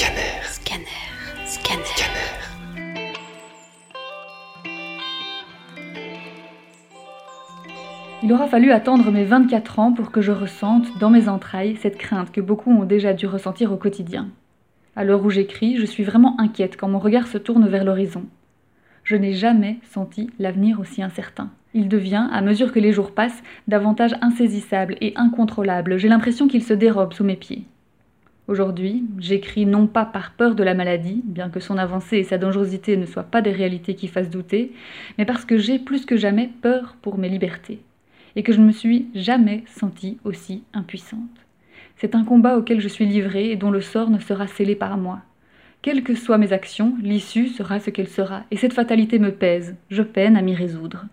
Scanner. Scanner. Scanner. Il aura fallu attendre mes 24 ans pour que je ressente dans mes entrailles cette crainte que beaucoup ont déjà dû ressentir au quotidien. À l'heure où j'écris, je suis vraiment inquiète quand mon regard se tourne vers l'horizon. Je n'ai jamais senti l'avenir aussi incertain. Il devient, à mesure que les jours passent, davantage insaisissable et incontrôlable. J'ai l'impression qu'il se dérobe sous mes pieds. Aujourd'hui, j'écris non pas par peur de la maladie, bien que son avancée et sa dangerosité ne soient pas des réalités qui fassent douter, mais parce que j'ai plus que jamais peur pour mes libertés, et que je ne me suis jamais sentie aussi impuissante. C'est un combat auquel je suis livrée et dont le sort ne sera scellé par moi. Quelles que soient mes actions, l'issue sera ce qu'elle sera, et cette fatalité me pèse, je peine à m'y résoudre.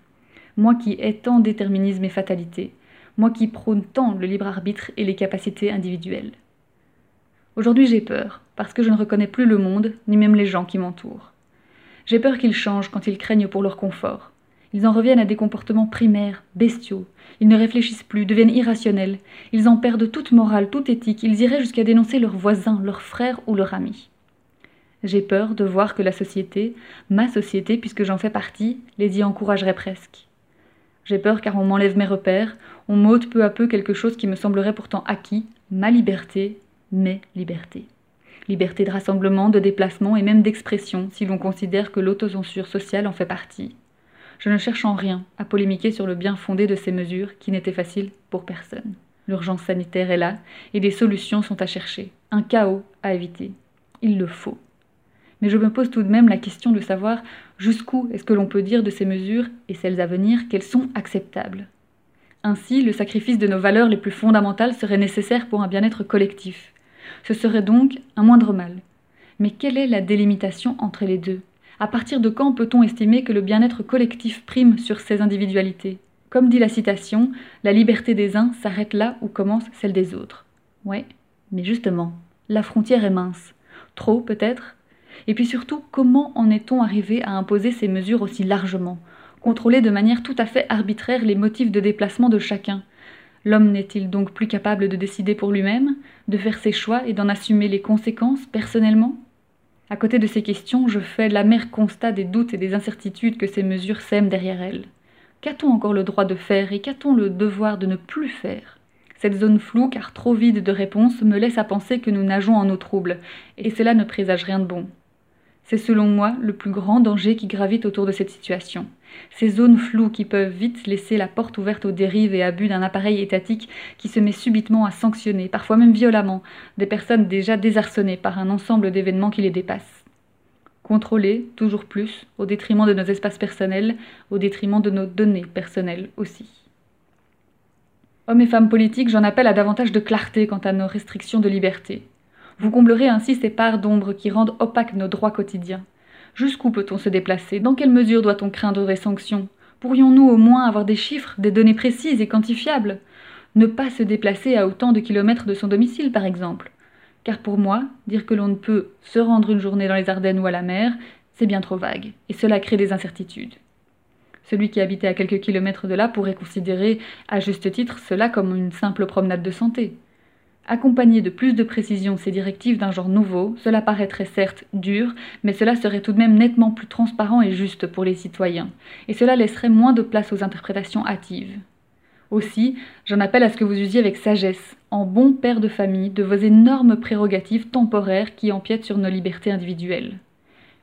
Moi qui ai tant déterminisme et fatalité, moi qui prône tant le libre arbitre et les capacités individuelles. Aujourd'hui j'ai peur, parce que je ne reconnais plus le monde, ni même les gens qui m'entourent. J'ai peur qu'ils changent quand ils craignent pour leur confort. Ils en reviennent à des comportements primaires, bestiaux. Ils ne réfléchissent plus, deviennent irrationnels. Ils en perdent toute morale, toute éthique. Ils iraient jusqu'à dénoncer leurs voisins, leurs frères ou leurs amis. J'ai peur de voir que la société, ma société, puisque j'en fais partie, les y encouragerait presque. J'ai peur car on m'enlève mes repères, on m'ôte peu à peu quelque chose qui me semblerait pourtant acquis, ma liberté, mes libertés. Liberté de rassemblement, de déplacement et même d'expression, si l'on considère que l'autocensure sociale en fait partie. Je ne cherche en rien à polémiquer sur le bien fondé de ces mesures qui n'étaient faciles pour personne. L'urgence sanitaire est là et des solutions sont à chercher, un chaos à éviter. Il le faut. Mais je me pose tout de même la question de savoir jusqu'où est-ce que l'on peut dire de ces mesures et celles à venir qu'elles sont acceptables. Ainsi, le sacrifice de nos valeurs les plus fondamentales serait nécessaire pour un bien-être collectif. Ce serait donc un moindre mal. Mais quelle est la délimitation entre les deux? À partir de quand peut-on estimer que le bien-être collectif prime sur ces individualités? Comme dit la citation, la liberté des uns s'arrête là où commence celle des autres. Ouais, mais justement, la frontière est mince. Trop peut-être? Et puis surtout, comment en est-on arrivé à imposer ces mesures aussi largement? Contrôler de manière tout à fait arbitraire les motifs de déplacement de chacun L'homme n'est-il donc plus capable de décider pour lui-même, de faire ses choix et d'en assumer les conséquences personnellement? À côté de ces questions, je fais l'amer constat des doutes et des incertitudes que ces mesures sèment derrière elles. Qu'a-t-on encore le droit de faire et qu'a-t-on le devoir de ne plus faire? Cette zone floue, car trop vide de réponses, me laisse à penser que nous nageons en eau trouble, et cela ne présage rien de bon. C'est selon moi le plus grand danger qui gravite autour de cette situation. Ces zones floues qui peuvent vite laisser la porte ouverte aux dérives et abus d'un appareil étatique qui se met subitement à sanctionner, parfois même violemment, des personnes déjà désarçonnées par un ensemble d'événements qui les dépassent. Contrôler toujours plus, au détriment de nos espaces personnels, au détriment de nos données personnelles aussi. Hommes et femmes politiques, j'en appelle à davantage de clarté quant à nos restrictions de liberté. Vous comblerez ainsi ces parts d'ombre qui rendent opaques nos droits quotidiens. Jusqu'où peut-on se déplacer? Dans quelle mesure doit-on craindre des sanctions? Pourrions-nous au moins avoir des chiffres, des données précises et quantifiables? Ne pas se déplacer à autant de kilomètres de son domicile, par exemple. Car pour moi, dire que l'on ne peut se rendre une journée dans les Ardennes ou à la mer, c'est bien trop vague, et cela crée des incertitudes. Celui qui habitait à quelques kilomètres de là pourrait considérer, à juste titre, cela comme une simple promenade de santé. Accompagner de plus de précision ces directives d'un genre nouveau, cela paraîtrait certes dur, mais cela serait tout de même nettement plus transparent et juste pour les citoyens, et cela laisserait moins de place aux interprétations hâtives. Aussi, j'en appelle à ce que vous usiez avec sagesse, en bon père de famille, de vos énormes prérogatives temporaires qui empiètent sur nos libertés individuelles.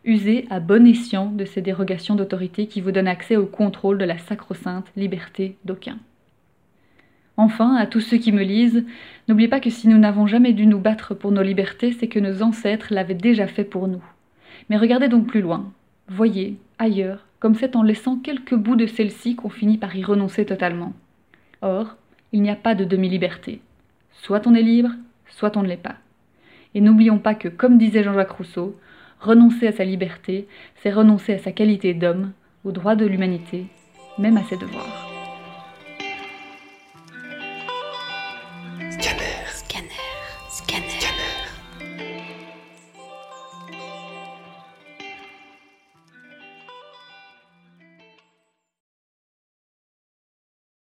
Usez à bon escient de ces dérogations d'autorité qui vous donnent accès au contrôle de la sacro-sainte liberté d'aucun. Enfin, à tous ceux qui me lisent, n'oubliez pas que si nous n'avons jamais dû nous battre pour nos libertés, c'est que nos ancêtres l'avaient déjà fait pour nous. Mais regardez donc plus loin. Voyez, ailleurs, comme c'est en laissant quelques bouts de celle-ci qu'on finit par y renoncer totalement. Or, il n'y a pas de demi-liberté. Soit on est libre, soit on ne l'est pas. Et n'oublions pas que, comme disait Jean-Jacques Rousseau, renoncer à sa liberté, c'est renoncer à sa qualité d'homme, aux droits de l'humanité, même à ses devoirs.